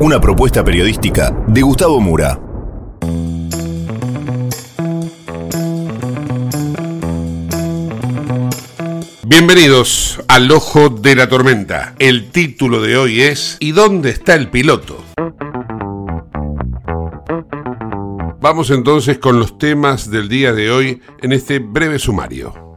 Una propuesta periodística de Gustavo Mura. Bienvenidos al Ojo de la Tormenta. El título de hoy es ¿Y dónde está el piloto? Vamos entonces con los temas del día de hoy en este breve sumario.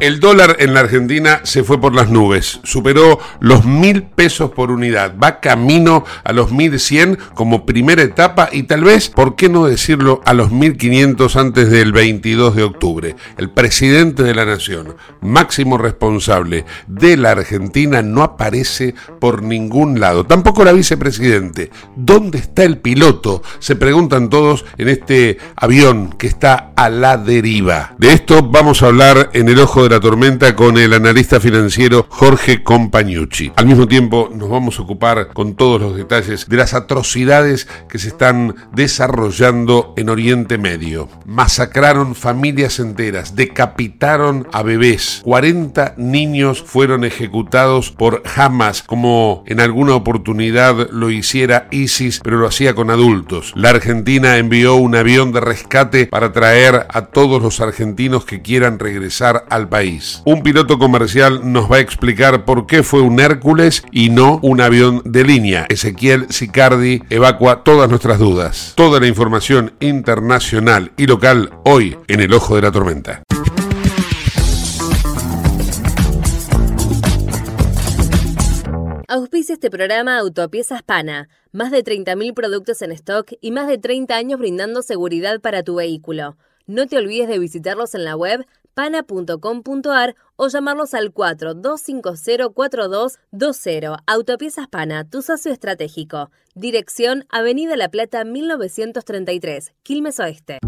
El dólar en la Argentina se fue por las nubes, superó los mil pesos por unidad, va camino a los mil cien como primera etapa y tal vez, ¿por qué no decirlo, a los mil quinientos antes del 22 de octubre? El presidente de la nación, máximo responsable de la Argentina, no aparece por ningún lado, tampoco la vicepresidente. ¿Dónde está el piloto? Se preguntan todos en este avión que está a la deriva. De esto vamos a hablar en el ojo de la tormenta con el analista financiero Jorge Compañucci. Al mismo tiempo nos vamos a ocupar con todos los detalles de las atrocidades que se están desarrollando en Oriente Medio. Masacraron familias enteras, decapitaron a bebés, 40 niños fueron ejecutados por Hamas como en alguna oportunidad lo hiciera ISIS, pero lo hacía con adultos. La Argentina envió un avión de rescate para traer a todos los argentinos que quieran regresar al país. Un piloto comercial nos va a explicar por qué fue un Hércules y no un avión de línea. Ezequiel Sicardi evacua todas nuestras dudas. Toda la información internacional y local hoy en el ojo de la tormenta. Auspicia este programa Autopiezas Pana. Más de 30.000 productos en stock y más de 30 años brindando seguridad para tu vehículo. No te olvides de visitarlos en la web pana.com.ar o llamarlos al 42504220. Autopiezas Pana, tu socio estratégico. Dirección Avenida La Plata 1933, Quilmes Oeste.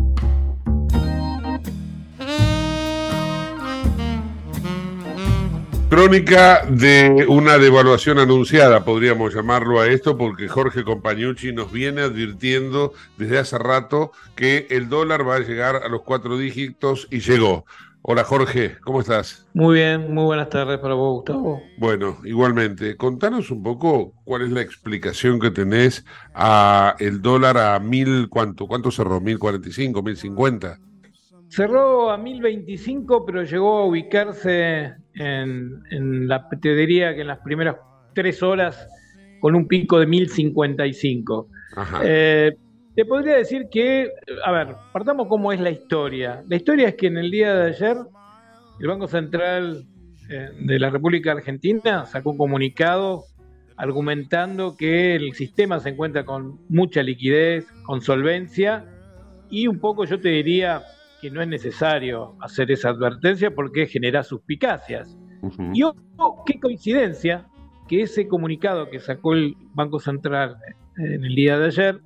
Crónica de una devaluación anunciada, podríamos llamarlo a esto, porque Jorge Compañucci nos viene advirtiendo desde hace rato que el dólar va a llegar a los cuatro dígitos y llegó. Hola Jorge, ¿cómo estás? Muy bien, muy buenas tardes para vos, Gustavo. Bueno, igualmente, contanos un poco cuál es la explicación que tenés a el dólar a mil, ¿cuánto? ¿Cuánto cerró? ¿Mil cuarenta y cinco, mil cincuenta? Cerró a 1025, pero llegó a ubicarse en, en la, te diría que en las primeras tres horas con un pico de 1055. Ajá. Eh, te podría decir que, a ver, partamos cómo es la historia. La historia es que en el día de ayer el Banco Central eh, de la República Argentina sacó un comunicado argumentando que el sistema se encuentra con mucha liquidez, con solvencia y un poco yo te diría que no es necesario hacer esa advertencia porque genera suspicacias. Y ojo, qué coincidencia que ese comunicado que sacó el Banco Central en el día de ayer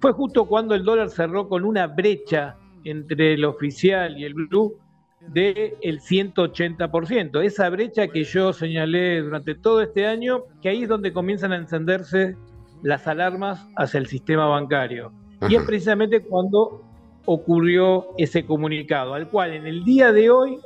fue justo cuando el dólar cerró con una brecha entre el oficial y el blue del el 180%. Esa brecha que yo señalé durante todo este año, que ahí es donde comienzan a encenderse las alarmas hacia el sistema bancario. Y es precisamente cuando ocurrió ese comunicado, al cual en el día de hoy,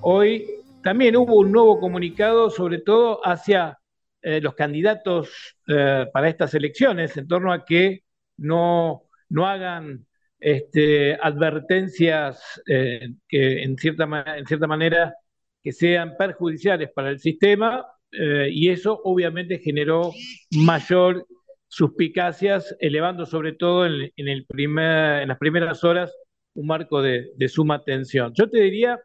hoy también hubo un nuevo comunicado, sobre todo hacia eh, los candidatos eh, para estas elecciones, en torno a que no, no hagan este, advertencias eh, que en cierta, en cierta manera que sean perjudiciales para el sistema y eso obviamente generó mayor suspicacias, elevando sobre todo en, el primer, en las primeras horas un marco de, de suma tensión. Yo te diría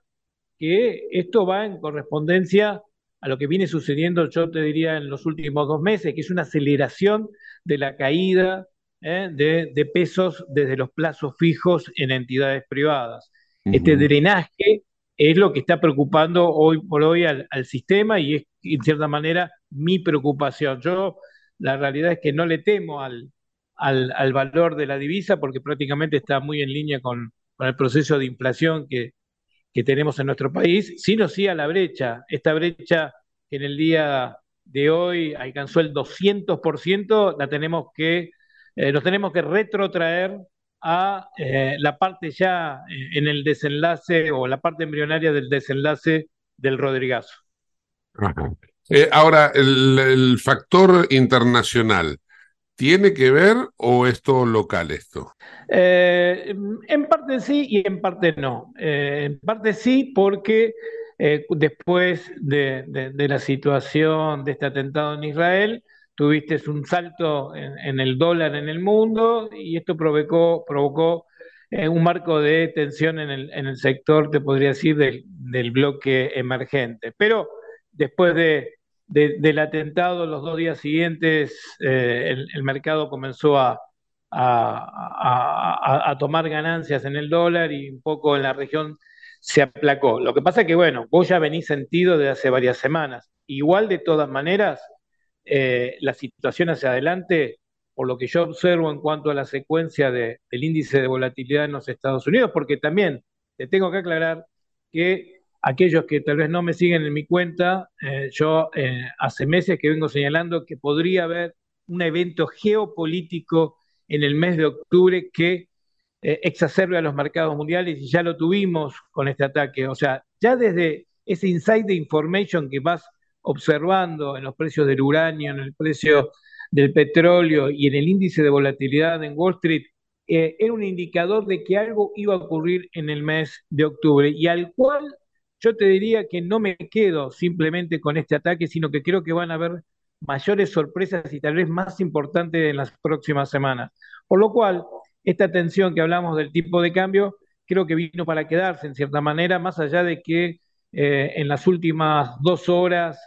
que esto va en correspondencia a lo que viene sucediendo, yo te diría, en los últimos dos meses, que es una aceleración de la caída ¿eh? de, pesos desde los plazos fijos en entidades privadas. Este drenaje es lo que está preocupando hoy por hoy al, sistema y es, en cierta manera, mi preocupación. Yo, la realidad es que no le temo al, al, valor de la divisa porque prácticamente está muy en línea con, con el proceso de inflación que, que tenemos en nuestro país, sino sí a la brecha. Esta brecha que en el día de hoy alcanzó el 200%, la tenemos que, eh, nos tenemos que retrotraer a eh, la parte ya eh, en el desenlace o la parte embrionaria del desenlace del Rodrigazo. Ahora, el, factor internacional. ¿Tiene que ver o es todo local esto? Eh, en parte sí y en parte no. Eh, en parte sí porque eh, después de, la situación de este atentado en Israel, tuviste un salto en, el dólar en el mundo y esto provocó, provocó un marco de tensión en el, sector, te podría decir, del, del bloque emergente. Pero después de, del atentado, los dos días siguientes, eh, el, mercado comenzó a, tomar ganancias en el dólar y un poco en la región se aplacó. Lo que pasa es que, bueno, vos ya venís sentido de hace varias semanas. Igual, de todas maneras, eh, la situación hacia adelante, por lo que yo observo en cuanto a la secuencia del índice de volatilidad en los Estados Unidos, porque también te tengo que aclarar que aquellos que tal vez no me siguen en mi cuenta, eh, yo eh, hace meses que vengo señalando que podría haber un evento geopolítico en el mes de octubre que eh, exacerbe a los mercados mundiales y ya lo tuvimos con este ataque. O sea, ya desde ese insight de information que vas observando en los precios del uranio, en el precio del petróleo y en el índice de volatilidad en Wall Street, era un indicador de que algo iba a ocurrir en el mes de octubre y al cual yo te diría que no me quedo simplemente con este ataque, sino que creo que van a haber mayores sorpresas y tal vez más importantes en las próximas semanas. Por lo cual, esta tensión que hablamos del tipo de cambio, creo que vino para quedarse en cierta manera, más allá de que eh, en las últimas dos horas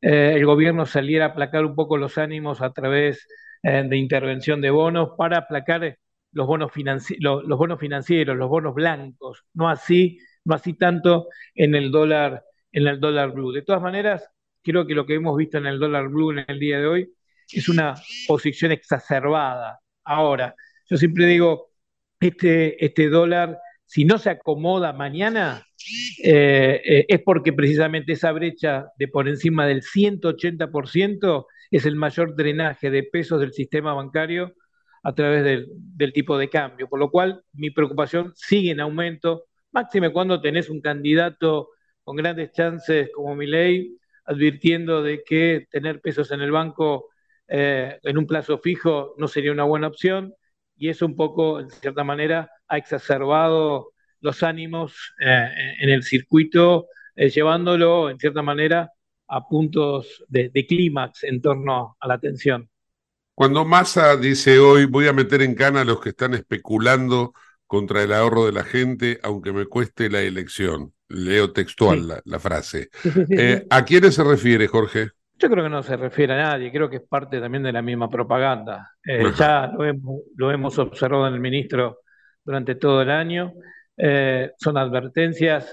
eh, el gobierno saliera a aplacar un poco los ánimos a través eh, de intervención de bonos para aplacar los bonos, los bonos financieros, los bonos blancos, no así no así tanto en el dólar, en el dólar blue. De todas maneras, creo que lo que hemos visto en el dólar blue en el día de hoy es una posición exacerbada. Ahora, yo siempre digo, este, este dólar, si no se acomoda mañana, eh, eh, es porque precisamente esa brecha de por encima del 180% es el mayor drenaje de pesos del sistema bancario a través del, del tipo de cambio. Por lo cual, mi preocupación sigue en aumento máxime cuando tenés un candidato con grandes chances como Milei, advirtiendo de que tener pesos en el banco eh, en un plazo fijo no sería una buena opción, y eso un poco, en cierta manera, ha exacerbado los ánimos eh, en el circuito, eh, llevándolo, en cierta manera, a puntos de, de clímax en torno a la tensión. Cuando Massa dice hoy voy a meter en cana a los que están especulando contra el ahorro de la gente, aunque me cueste la elección. Leo textual la, frase. Eh, ¿A quiénes se refiere, Jorge? Yo creo que no se refiere a nadie, creo que es parte también de la misma propaganda. Eh, ya lo hemos, lo hemos, observado en el ministro durante todo el año. Eh, son advertencias,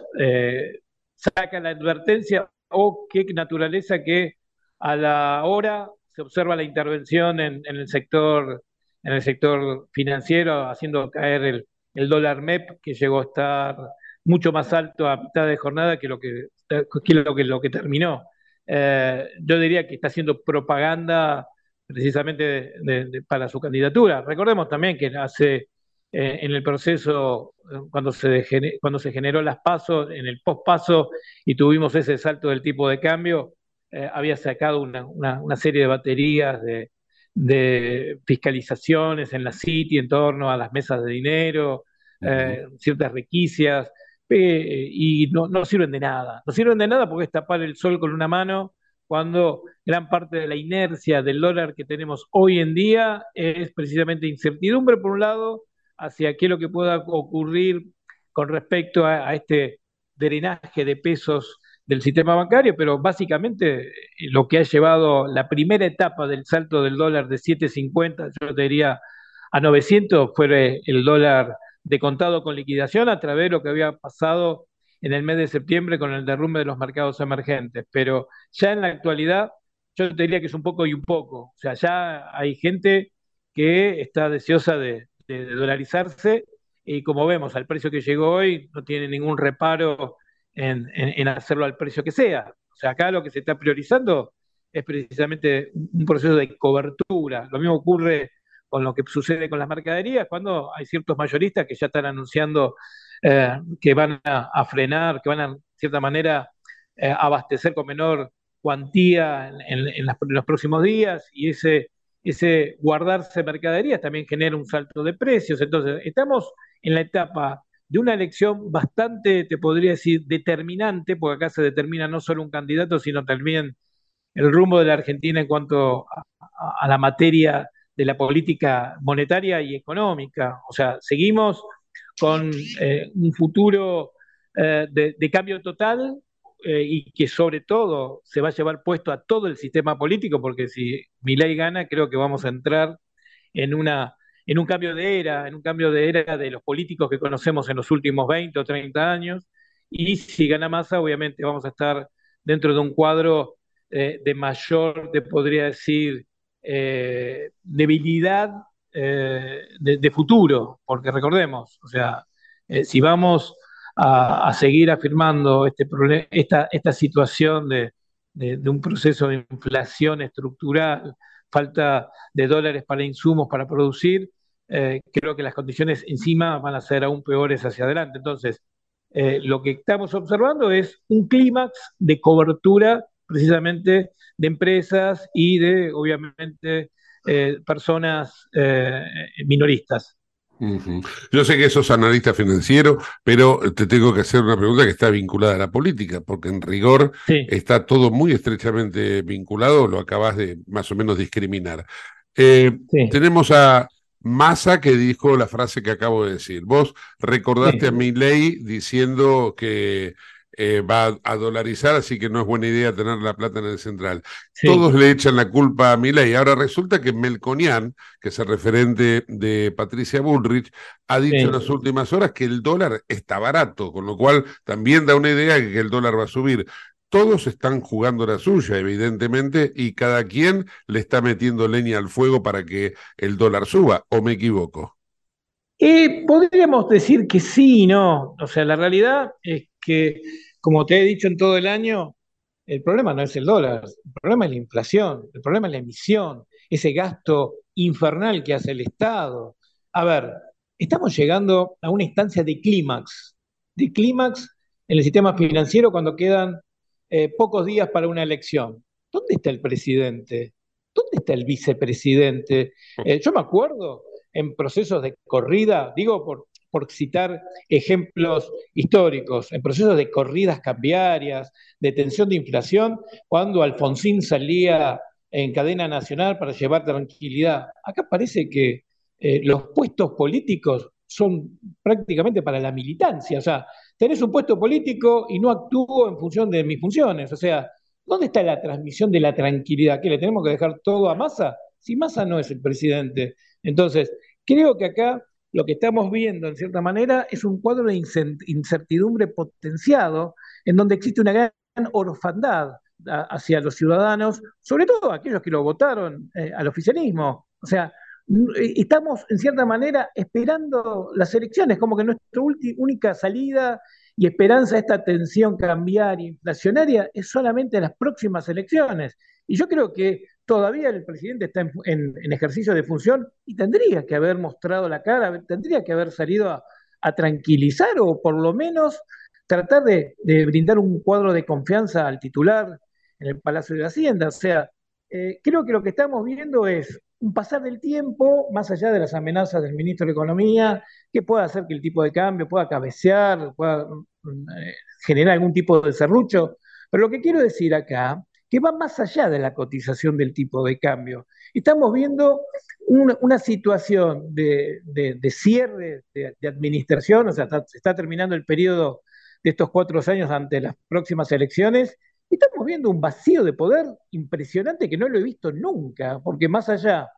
saca la advertencia o qué naturaleza que a la hora se observa la intervención en, en, el sector en el sector financiero haciendo caer el, el dólar MEP que llegó a estar mucho más alto a mitad de jornada que lo que, lo, que, lo que terminó. Eh, yo diría que está haciendo propaganda precisamente para su candidatura. Recordemos también que hace eh, en el proceso, cuando se, cuando se generó las pasos, en el post-paso y tuvimos ese salto del tipo de cambio, eh, había sacado una, una, serie de baterías de, fiscalizaciones en la City en torno a las mesas de dinero, ciertas requisias y no, no sirven de nada. No sirven de nada porque es tapar el sol con una mano cuando gran parte de la inercia del dólar que tenemos hoy en día es precisamente incertidumbre, por un lado, hacia qué es lo que pueda ocurrir con respecto a, este drenaje de pesos del sistema bancario, pero básicamente lo que ha llevado la primera etapa del salto del dólar de 7.50, yo diría a 900, fue el dólar de contado con liquidación a través de lo que había pasado en el mes de septiembre con el derrumbe de los mercados emergentes. Pero ya en la actualidad, yo te diría que es un poco y un poco. O sea, ya hay gente que está deseosa de, dolarizarse y como vemos, al precio que llegó hoy, no tiene ningún reparo en, en, hacerlo al precio que sea. O sea, acá lo que se está priorizando es precisamente un proceso de cobertura. Lo mismo ocurre con lo que sucede con las mercaderías, cuando hay ciertos mayoristas que ya están anunciando eh, que van a, frenar, que van a, de cierta manera, eh, abastecer con menor cuantía en, los próximos días y ese, ese guardarse mercaderías también genera un salto de precios. Entonces, estamos en la etapa de una elección bastante, te podría decir, determinante, porque acá se determina no solo un candidato, sino también el rumbo de la Argentina en cuanto a la materia de la política monetaria y económica. O sea, seguimos con eh, un futuro eh, de, cambio total eh, y que sobre todo se va a llevar puesto a todo el sistema político, porque si ley gana, creo que vamos a entrar en, una, en un cambio de era, en un cambio de era de los políticos que conocemos en los últimos 20 o 30 años. Y si gana Massa, obviamente vamos a estar dentro de un cuadro de mayor, te podría decir, eh, debilidad eh, de, futuro, porque recordemos, o sea, eh, si vamos a, seguir afirmando este esta, esta situación de, un proceso de inflación estructural, falta de dólares para insumos para producir, creo que las condiciones encima van a ser aún peores hacia adelante. Entonces, lo que estamos observando es un clímax de cobertura precisamente de empresas y de, obviamente, eh, personas eh, minoristas. Yo sé que sos analista financiero, pero te tengo que hacer una pregunta que está vinculada a la política, porque en rigor está todo muy estrechamente vinculado, lo acabas de más o menos discriminar. Eh, tenemos a Massa que dijo la frase que acabo de decir. Vos recordaste a mi ley diciendo que eh, va a dolarizar, así que no es buena idea tener la plata en el central. Todos le echan la culpa a Milei. Ahora resulta que Melconian, que es el referente de Patricia Bullrich, ha dicho en las últimas horas que el dólar está barato, con lo cual también da una idea de que el dólar va a subir. Todos están jugando la suya, evidentemente, y cada quien le está metiendo leña al fuego para que el dólar suba, ¿o me equivoco? Eh, podríamos decir que sí y no. O sea, la realidad es que como te he dicho en todo el año, el problema no es el dólar, el problema es la inflación, el problema es la emisión, ese gasto infernal que hace el Estado. A ver, estamos llegando a una instancia de clímax, de clímax en el sistema financiero cuando quedan eh, pocos días para una elección. ¿Dónde está el presidente? ¿Dónde está el vicepresidente? Eh, yo me acuerdo en procesos de corrida, digo por, por citar ejemplos históricos, en procesos de corridas cambiarias, de tensión de inflación, cuando Alfonsín salía en cadena nacional para llevar tranquilidad. Acá parece que eh, los puestos políticos son prácticamente para la militancia, o sea, tenés un puesto político y no actúo en función de mis funciones, o sea, ¿dónde está la transmisión de la tranquilidad? ¿Que le tenemos que dejar todo a Massa? Si Massa no es el presidente. Entonces, creo que acá lo que estamos viendo, en cierta manera, es un cuadro de incertidumbre potenciado, en donde existe una gran orfandad hacia los ciudadanos, sobre todo aquellos que lo votaron eh, al oficialismo. O sea, eh, estamos en cierta manera esperando las elecciones, como que nuestra única salida y esperanza a esta tensión cambiaria inflacionaria es solamente las próximas elecciones. Y yo creo que todavía el presidente está en, ejercicio de función y tendría que haber mostrado la cara, tendría que haber salido a, tranquilizar o por lo menos tratar de, brindar un cuadro de confianza al titular en el Palacio de Hacienda. O sea, eh, creo que lo que estamos viendo es un pasar del tiempo, más allá de las amenazas del ministro de Economía, que pueda hacer que el tipo de cambio pueda cabecear, pueda eh, generar algún tipo de serrucho. Pero lo que quiero decir acá, que va más allá de la cotización del tipo de cambio. Estamos viendo una, situación de, cierre de, administración, o sea, se está terminando el periodo de estos cuatro años ante las próximas elecciones, Estamos viendo un vacío de poder impresionante que no lo he visto nunca, porque más allá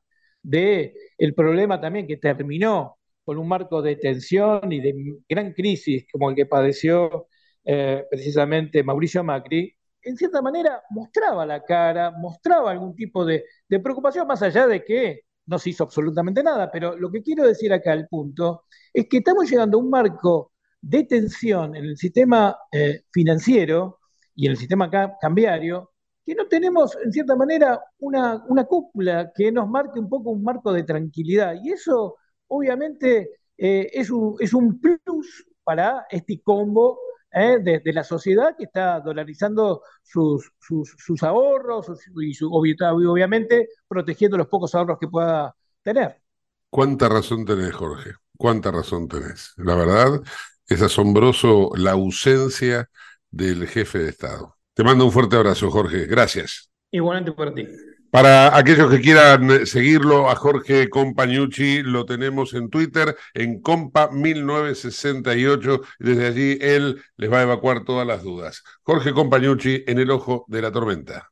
de el problema también que terminó con un marco de tensión y de gran crisis como el que padeció eh, precisamente Mauricio Macri, en cierta manera mostraba la cara, mostraba algún tipo de, preocupación, más allá de que no se hizo absolutamente nada. Pero lo que quiero decir acá, el punto, es que estamos llegando a un marco de tensión en el sistema eh, financiero y en el sistema cambiario, que no tenemos, en cierta manera, una, cúpula que nos marque un poco un marco de tranquilidad. Y eso, obviamente, eh, es, un, es un plus para este combo eh, de, la sociedad que está dolarizando sus, sus, ahorros y su, obviamente protegiendo los pocos ahorros que pueda tener. ¿Cuánta razón tenés, Jorge? ¿Cuánta razón tenés? La verdad, es asombroso la ausencia del jefe de Estado. Te mando un fuerte abrazo, Jorge. Gracias. Igualmente por ti. Para aquellos que quieran seguirlo, a Jorge Compañucci lo tenemos en Twitter, en Compa1968. Desde allí él les va a evacuar todas las dudas. Jorge Compañucci en el ojo de la tormenta.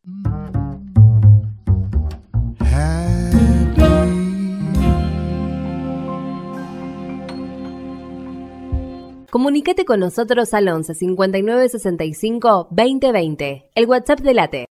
Comunicate con nosotros al 11 59 65 2020, el WhatsApp de Late.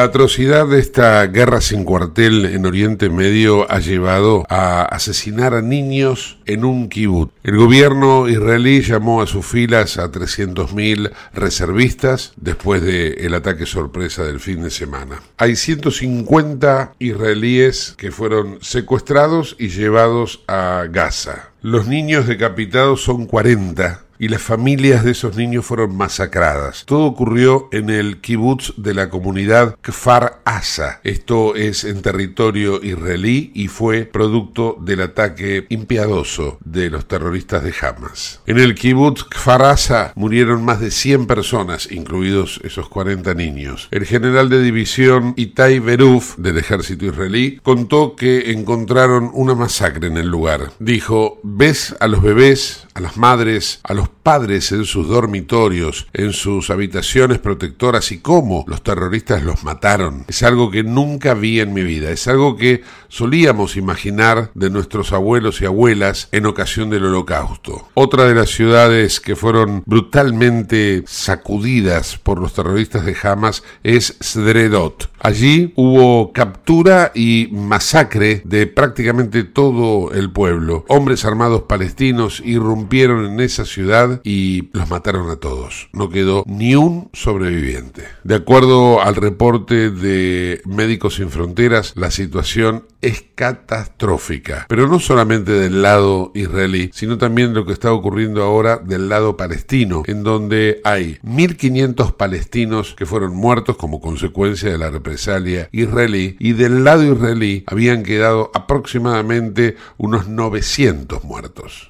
La atrocidad de esta guerra sin cuartel en Oriente Medio ha llevado a asesinar a niños en un kibut. El gobierno israelí llamó a sus filas a 300.000 reservistas después del ataque sorpresa del fin de semana. Hay 150 israelíes que fueron secuestrados y llevados a Gaza. Los niños decapitados son 40 y las familias de esos niños fueron masacradas. Todo ocurrió en el kibutz de la comunidad Kfar Asa. Esto es en territorio israelí y fue producto del ataque impiadoso de los terroristas de Hamas. En el kibutz Kfar Asa murieron más de 100 personas, incluidos esos 40 niños. El general de división Itai Beruf del ejército israelí contó que encontraron una masacre en el lugar. Dijo, ves a los bebés, a las madres, a los padres en sus dormitorios, en sus habitaciones protectoras y cómo los terroristas los mataron. Es algo que nunca vi en mi vida, es algo que solíamos imaginar de nuestros abuelos y abuelas en ocasión del holocausto. Otra de las ciudades que fueron brutalmente sacudidas por los terroristas de Hamas es Sdredot. Allí hubo captura y masacre de prácticamente todo el pueblo. Hombres armados palestinos irrumpieron en esa ciudad y los mataron a todos. No quedó ni un sobreviviente. De acuerdo al reporte de Médicos Sin Fronteras, la situación es catastrófica. Pero no solamente del lado israelí, sino también lo que está ocurriendo ahora del lado palestino, en donde hay 1.500 palestinos que fueron muertos como consecuencia de la represalia israelí y del lado israelí habían quedado aproximadamente unos 900 muertos.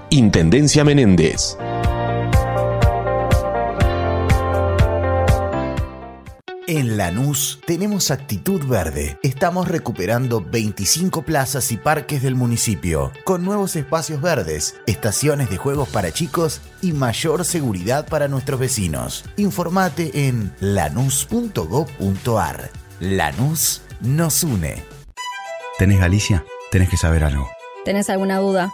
Intendencia Menéndez. En Lanús tenemos actitud verde. Estamos recuperando 25 plazas y parques del municipio, con nuevos espacios verdes, estaciones de juegos para chicos y mayor seguridad para nuestros vecinos. Informate en lanús.gov.ar. Lanús nos une. ¿Tenés Galicia? Tenés que saber algo. ¿Tenés alguna duda?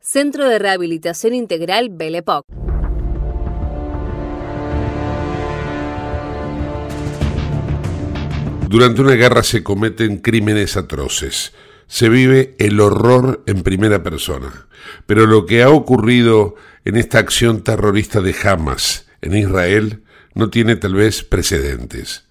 Centro de Rehabilitación Integral Belepoc. Durante una guerra se cometen crímenes atroces. Se vive el horror en primera persona. Pero lo que ha ocurrido en esta acción terrorista de Hamas en Israel no tiene tal vez precedentes.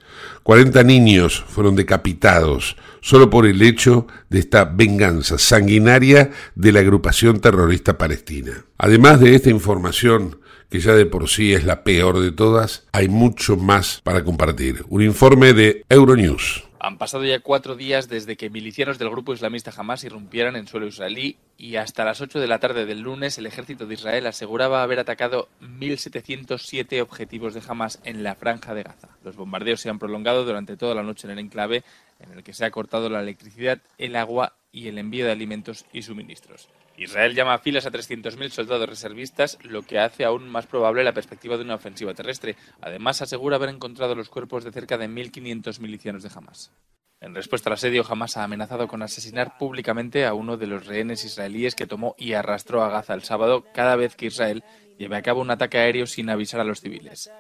40 niños fueron decapitados solo por el hecho de esta venganza sanguinaria de la agrupación terrorista palestina. Además de esta información, que ya de por sí es la peor de todas, hay mucho más para compartir. Un informe de Euronews. Han pasado ya cuatro días desde que milicianos del grupo islamista Hamas irrumpieran en suelo israelí y hasta las 8 de la tarde del lunes el ejército de Israel aseguraba haber atacado 1.707 objetivos de Hamas en la franja de Gaza. Los bombardeos se han prolongado durante toda la noche en el enclave, en el que se ha cortado la electricidad, el agua y el envío de alimentos y suministros. Israel llama a filas a 300.000 soldados reservistas, lo que hace aún más probable la perspectiva de una ofensiva terrestre. Además, asegura haber encontrado los cuerpos de cerca de 1.500 milicianos de Hamas. En respuesta al asedio, Hamas ha amenazado con asesinar públicamente a uno de los rehenes israelíes que tomó y arrastró a Gaza el sábado cada vez que Israel lleve a cabo un ataque aéreo sin avisar a los civiles.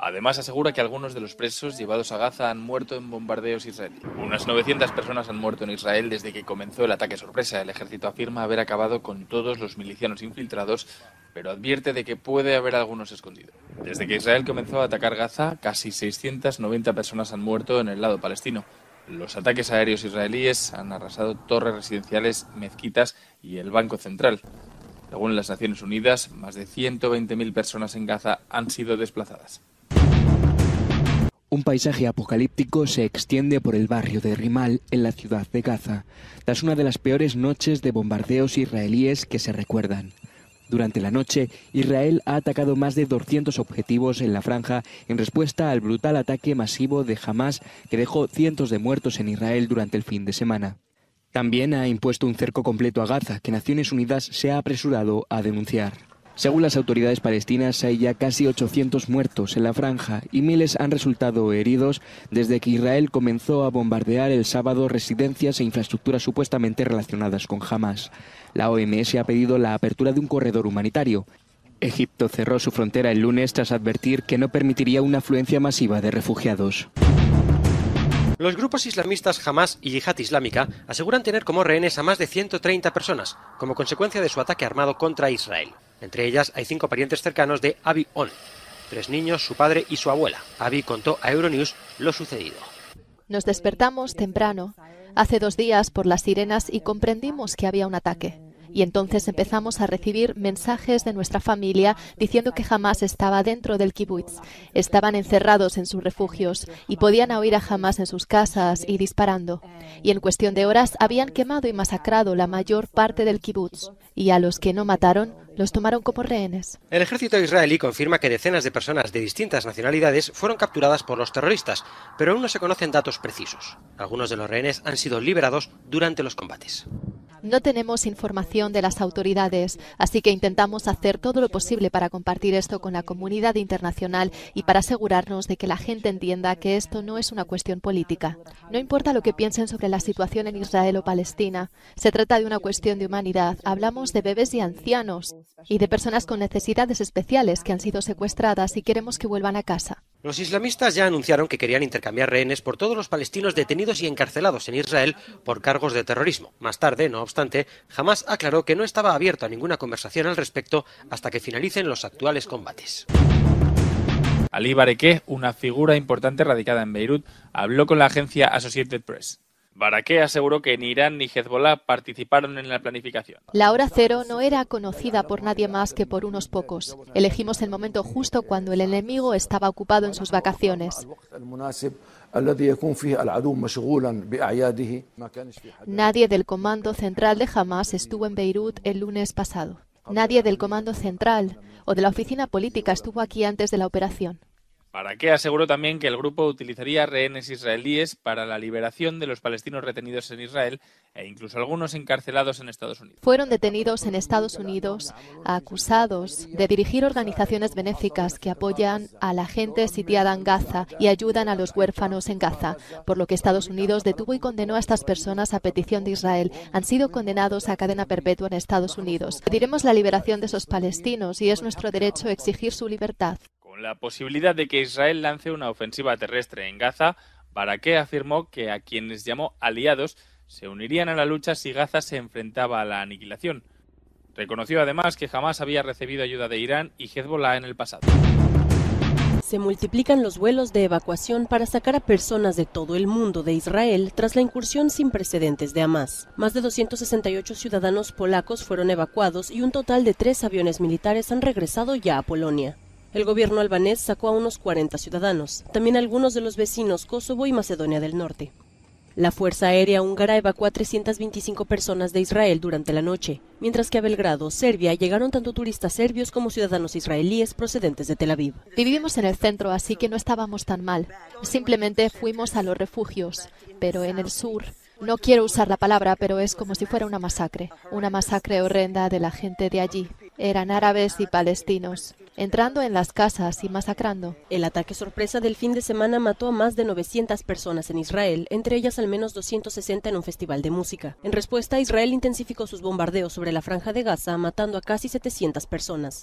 Además, asegura que algunos de los presos llevados a Gaza han muerto en bombardeos israelíes. Unas 900 personas han muerto en Israel desde que comenzó el ataque sorpresa. El ejército afirma haber acabado con todos los milicianos infiltrados, pero advierte de que puede haber algunos escondidos. Desde que Israel comenzó a atacar Gaza, casi 690 personas han muerto en el lado palestino. Los ataques aéreos israelíes han arrasado torres residenciales, mezquitas y el Banco Central. Según las Naciones Unidas, más de 120.000 personas en Gaza han sido desplazadas. Un paisaje apocalíptico se extiende por el barrio de Rimal, en la ciudad de Gaza, tras una de las peores noches de bombardeos israelíes que se recuerdan. Durante la noche, Israel ha atacado más de 200 objetivos en la franja en respuesta al brutal ataque masivo de Hamas que dejó cientos de muertos en Israel durante el fin de semana. También ha impuesto un cerco completo a Gaza, que Naciones Unidas se ha apresurado a denunciar. Según las autoridades palestinas, hay ya casi 800 muertos en la franja y miles han resultado heridos desde que Israel comenzó a bombardear el sábado residencias e infraestructuras supuestamente relacionadas con Hamas. La OMS ha pedido la apertura de un corredor humanitario. Egipto cerró su frontera el lunes tras advertir que no permitiría una afluencia masiva de refugiados. Los grupos islamistas Hamas y Yihad Islámica aseguran tener como rehenes a más de 130 personas, como consecuencia de su ataque armado contra Israel. Entre ellas hay cinco parientes cercanos de Abi On, tres niños, su padre y su abuela. Abi contó a Euronews lo sucedido. Nos despertamos temprano, hace dos días, por las sirenas y comprendimos que había un ataque. Y entonces empezamos a recibir mensajes de nuestra familia diciendo que jamás estaba dentro del kibutz. Estaban encerrados en sus refugios y podían oír a Hamas en sus casas y disparando. Y en cuestión de horas habían quemado y masacrado la mayor parte del kibutz. Y a los que no mataron los tomaron como rehenes. El ejército israelí confirma que decenas de personas de distintas nacionalidades fueron capturadas por los terroristas, pero aún no se conocen datos precisos. Algunos de los rehenes han sido liberados durante los combates. No tenemos información de las autoridades, así que intentamos hacer todo lo posible para compartir esto con la comunidad internacional y para asegurarnos de que la gente entienda que esto no es una cuestión política. No importa lo que piensen sobre la situación en Israel o Palestina, se trata de una cuestión de humanidad. Hablamos de bebés y ancianos y de personas con necesidades especiales que han sido secuestradas y queremos que vuelvan a casa. Los islamistas ya anunciaron que querían intercambiar rehenes por todos los palestinos detenidos y encarcelados en Israel por cargos de terrorismo. Más tarde, no obstante, jamás aclaró que no estaba abierto a ninguna conversación al respecto hasta que finalicen los actuales combates. Ali Bareque, una figura importante radicada en Beirut, habló con la agencia Associated Press. Baraké aseguró que ni Irán ni Hezbollah participaron en la planificación. La hora cero no era conocida por nadie más que por unos pocos. Elegimos el momento justo cuando el enemigo estaba ocupado en sus vacaciones. Nadie del Comando Central de Hamas estuvo en Beirut el lunes pasado. Nadie del Comando Central o de la Oficina Política estuvo aquí antes de la operación. Baraké aseguró también que el grupo utilizaría rehenes israelíes para la liberación de los palestinos retenidos en Israel e incluso algunos encarcelados en Estados Unidos. Fueron detenidos en Estados Unidos acusados de dirigir organizaciones benéficas que apoyan a la gente sitiada en Gaza y ayudan a los huérfanos en Gaza, por lo que Estados Unidos detuvo y condenó a estas personas a petición de Israel. Han sido condenados a cadena perpetua en Estados Unidos. Pediremos la liberación de esos palestinos y es nuestro derecho exigir su libertad. La posibilidad de que Israel lance una ofensiva terrestre en Gaza, Baraké afirmó que a quienes llamó aliados se unirían a la lucha si Gaza se enfrentaba a la aniquilación. Reconoció además que jamás había recibido ayuda de Irán y Hezbollah en el pasado. Se multiplican los vuelos de evacuación para sacar a personas de todo el mundo de Israel tras la incursión sin precedentes de Hamas. Más de 268 ciudadanos polacos fueron evacuados y un total de tres aviones militares han regresado ya a Polonia. El gobierno albanés sacó a unos 40 ciudadanos, también algunos de los vecinos Kosovo y Macedonia del Norte. La Fuerza Aérea húngara evacuó a 325 personas de Israel durante la noche, mientras que a Belgrado, Serbia, llegaron tanto turistas serbios como ciudadanos israelíes procedentes de Tel Aviv. Vivimos en el centro, así que no estábamos tan mal. Simplemente fuimos a los refugios, pero en el sur no quiero usar la palabra, pero es como si fuera una masacre, una masacre horrenda de la gente de allí. Eran árabes y palestinos, entrando en las casas y masacrando. El ataque sorpresa del fin de semana mató a más de 900 personas en Israel, entre ellas al menos 260 en un festival de música. En respuesta, Israel intensificó sus bombardeos sobre la franja de Gaza, matando a casi 700 personas.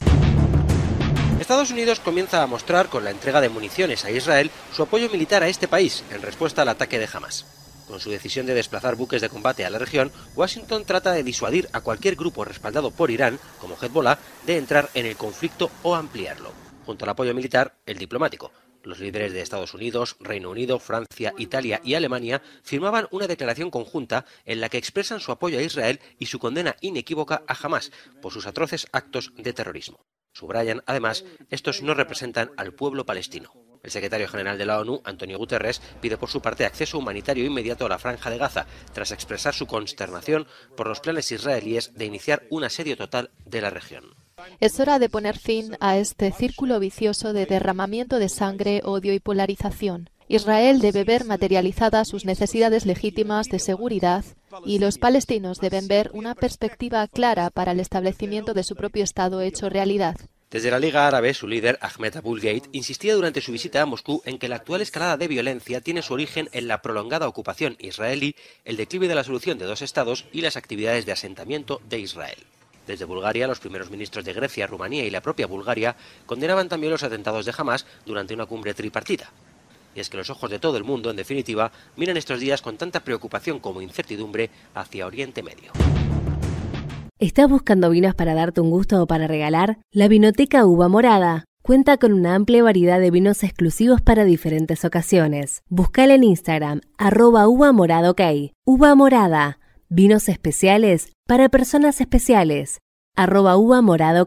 Estados Unidos comienza a mostrar con la entrega de municiones a Israel su apoyo militar a este país en respuesta al ataque de Hamas. Con su decisión de desplazar buques de combate a la región, Washington trata de disuadir a cualquier grupo respaldado por Irán, como Hezbollah, de entrar en el conflicto o ampliarlo. Junto al apoyo militar, el diplomático. Los líderes de Estados Unidos, Reino Unido, Francia, Italia y Alemania firmaban una declaración conjunta en la que expresan su apoyo a Israel y su condena inequívoca a Hamas por sus atroces actos de terrorismo. Subrayan, además, estos no representan al pueblo palestino. El secretario general de la ONU, Antonio Guterres, pide por su parte acceso humanitario inmediato a la franja de Gaza, tras expresar su consternación por los planes israelíes de iniciar un asedio total de la región. Es hora de poner fin a este círculo vicioso de derramamiento de sangre, odio y polarización. Israel debe ver materializadas sus necesidades legítimas de seguridad y los palestinos deben ver una perspectiva clara para el establecimiento de su propio Estado hecho realidad. Desde la Liga Árabe, su líder, Ahmed Abul Gate, insistía durante su visita a Moscú en que la actual escalada de violencia tiene su origen en la prolongada ocupación israelí, el declive de la solución de dos estados y las actividades de asentamiento de Israel. Desde Bulgaria, los primeros ministros de Grecia, Rumanía y la propia Bulgaria condenaban también los atentados de Hamas durante una cumbre tripartita. Y es que los ojos de todo el mundo, en definitiva, miran estos días con tanta preocupación como incertidumbre hacia Oriente Medio. ¿Estás buscando vinos para darte un gusto o para regalar? La Vinoteca Uva Morada cuenta con una amplia variedad de vinos exclusivos para diferentes ocasiones. Buscala en Instagram, arroba uva morada. Uva morada, vinos especiales para personas especiales, arroba uva morada.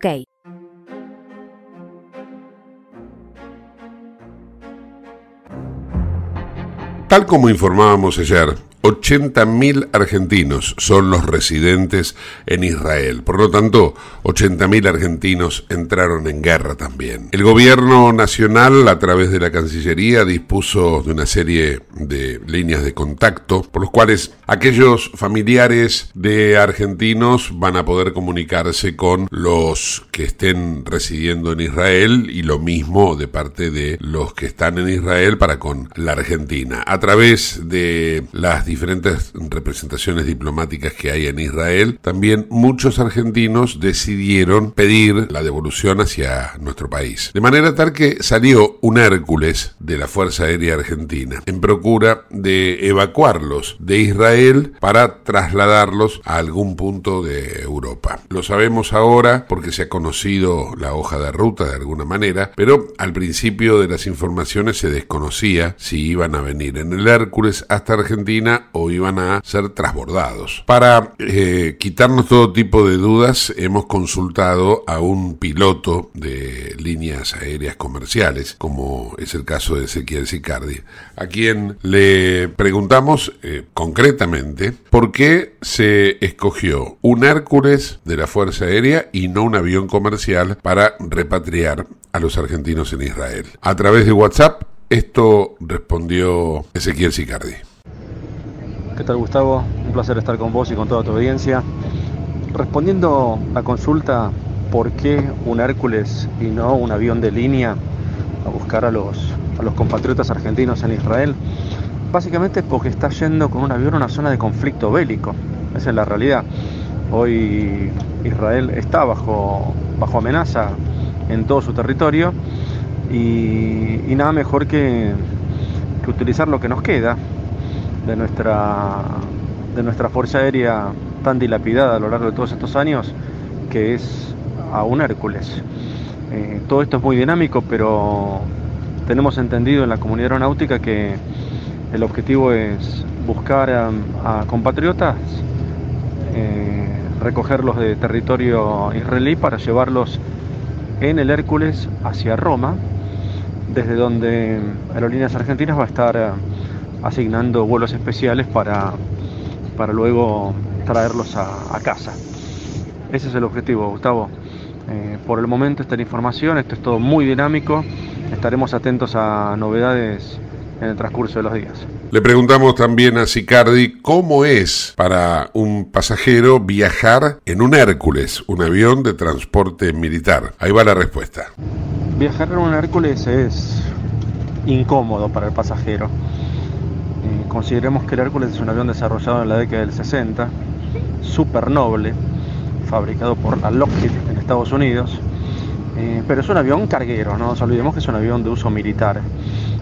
Tal como informábamos ayer, 80.000 argentinos son los residentes en Israel. Por lo tanto, 80.000 argentinos entraron en guerra también. El gobierno nacional, a través de la Cancillería, dispuso de una serie de líneas de contacto por los cuales aquellos familiares de argentinos van a poder comunicarse con los que estén residiendo en Israel y lo mismo de parte de los que están en Israel para con la Argentina. A través de las diferentes representaciones diplomáticas que hay en Israel, también muchos argentinos decidieron pedir la devolución hacia nuestro país. De manera tal que salió un Hércules de la Fuerza Aérea Argentina en procura de evacuarlos de Israel para trasladarlos a algún punto de Europa. Lo sabemos ahora porque se ha conocido la hoja de ruta de alguna manera, pero al principio de las informaciones se desconocía si iban a venir en el Hércules hasta Argentina o iban a ser trasbordados. Para eh, quitarnos todo tipo de dudas, hemos consultado a un piloto de líneas aéreas comerciales, como es el caso de Ezequiel Sicardi, a quien le preguntamos eh, concretamente por qué se escogió un Hércules de la Fuerza Aérea y no un avión comercial para repatriar a los argentinos en Israel. A través de WhatsApp, esto respondió Ezequiel Sicardi. ¿Qué tal Gustavo? Un placer estar con vos y con toda tu audiencia. Respondiendo la consulta, ¿por qué un Hércules y no un avión de línea a buscar a los, a compatriotas argentinos en Israel? Básicamente porque está yendo con un avión a una zona de conflicto bélico. Esa es la realidad. Hoy Israel está bajo, amenaza en todo su territorio y, nada mejor que utilizar lo que nos queda, de nuestra, de nuestra Fuerza Aérea tan dilapidada a lo largo de todos estos años, que es a un Hércules. Eh, todo esto es muy dinámico, pero tenemos entendido en la comunidad aeronáutica que el objetivo es buscar a, compatriotas, eh, recogerlos de territorio israelí para llevarlos en el Hércules hacia Roma, desde donde Aerolíneas Argentinas va a estar asignando vuelos especiales para, para luego traerlos a, a casa. Ese es el objetivo, Gustavo. Eh, por el momento esta es la información, esto es todo muy dinámico, estaremos atentos a novedades en el transcurso de los días. Le preguntamos también a Sicardi cómo es para un pasajero viajar en un Hércules, un avión de transporte militar. Ahí va la respuesta. Viajar en un Hércules es incómodo para el pasajero. Consideremos que el Hércules es un avión desarrollado en la década del 60, súper noble, fabricado por la Lockheed en Estados Unidos, eh, pero es un avión carguero, no nos olvidemos que es un avión de uso militar.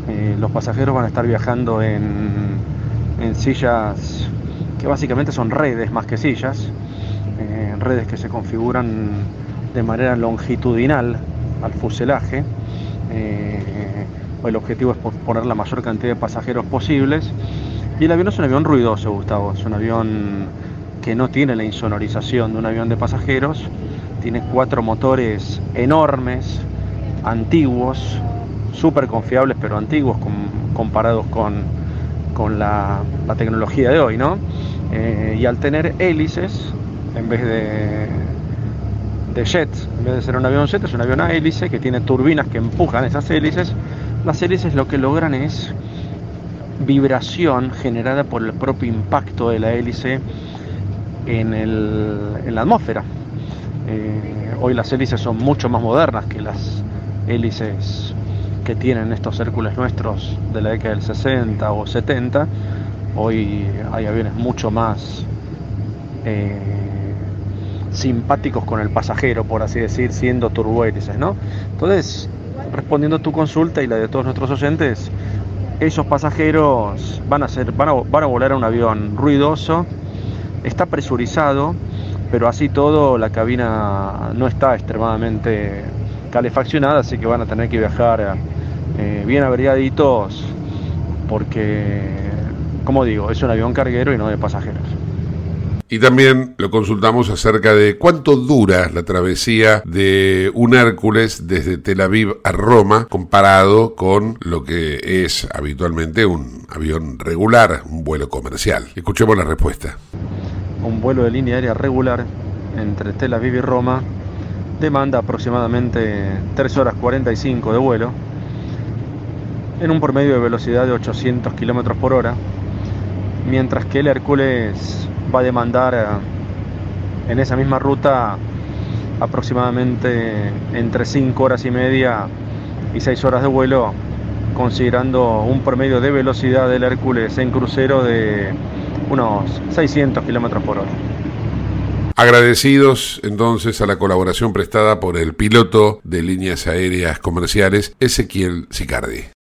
Eh, los pasajeros van a estar viajando en, en, sillas que básicamente son redes más que sillas, eh, redes que se configuran de manera longitudinal al fuselaje. El objetivo es poner la mayor cantidad de pasajeros posibles. Y el avión es un avión ruidoso, Gustavo, es un avión que no tiene la insonorización de un avión de pasajeros, tiene cuatro motores enormes, antiguos, súper confiables pero antiguos com- comparados con, con la, la tecnología de hoy, ¿no? Eh, y al tener hélices, en vez de, de jets, en vez de ser un avión jet, es un avión a hélice que tiene turbinas que empujan esas hélices. Las hélices lo que logran es vibración generada por el propio impacto de la hélice en, el- en la atmósfera. Eh, hoy las hélices son mucho más modernas que las hélices que tienen estos Hércules nuestros de la década del 60 o 70. Hoy hay aviones mucho más eh, simpáticos con el pasajero, por así decir, siendo turbohélices, ¿no? Entonces, respondiendo a tu consulta y la de todos nuestros oyentes, esos pasajeros van a, ser, van a, van a volar a un avión ruidoso, está presurizado, pero así todo la cabina no está extremadamente calefaccionada, así que van a tener que viajar eh, bien abrigaditos porque, como digo, es un avión carguero y no de pasajeros. Y también lo consultamos acerca de cuánto dura la travesía de un Hércules desde Tel Aviv a Roma comparado con lo que es habitualmente un avión regular, un vuelo comercial. Escuchemos la respuesta. Un vuelo de línea aérea regular entre Tel Aviv y Roma demanda aproximadamente 3 horas 45 de vuelo en un promedio de velocidad de 800 kilómetros por hora, mientras que el Hércules va a demandar eh, en esa misma ruta aproximadamente entre 5 horas y media y 6 horas de vuelo, considerando un promedio de velocidad del Hércules en crucero de unos 600 kilómetros por hora. Agradecidos entonces a la colaboración prestada por el piloto de líneas aéreas comerciales Ezequiel Sicardi.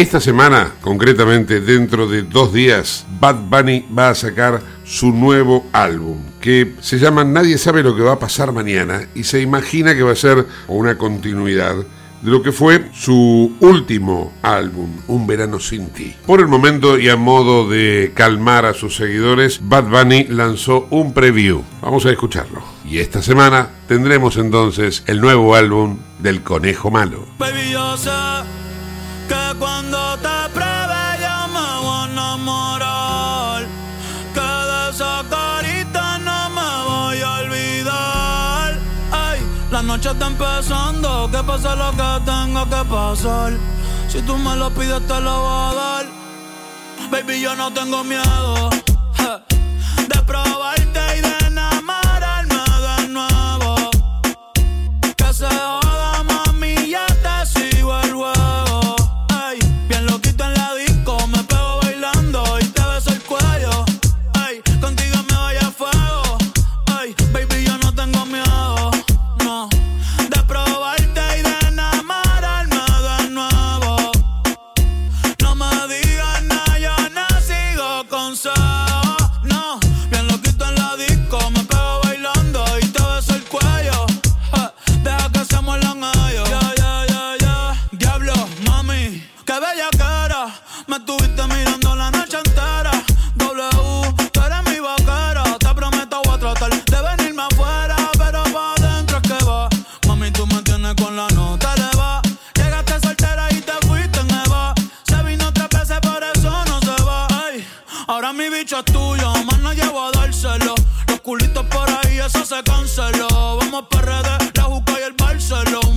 Esta semana, concretamente dentro de dos días, Bad Bunny va a sacar su nuevo álbum, que se llama Nadie sabe lo que va a pasar mañana y se imagina que va a ser una continuidad de lo que fue su último álbum, Un verano sin ti. Por el momento y a modo de calmar a sus seguidores, Bad Bunny lanzó un preview. Vamos a escucharlo. Y esta semana tendremos entonces el nuevo álbum del Conejo Malo. Baby, que cuando te pruebe yo me voy a enamorar. Que de esa carita no me voy a olvidar. Ay, la noche está empezando, que pase lo que tenga que pasar. Si tú me lo pides, te lo voy a dar. Baby, yo no tengo miedo y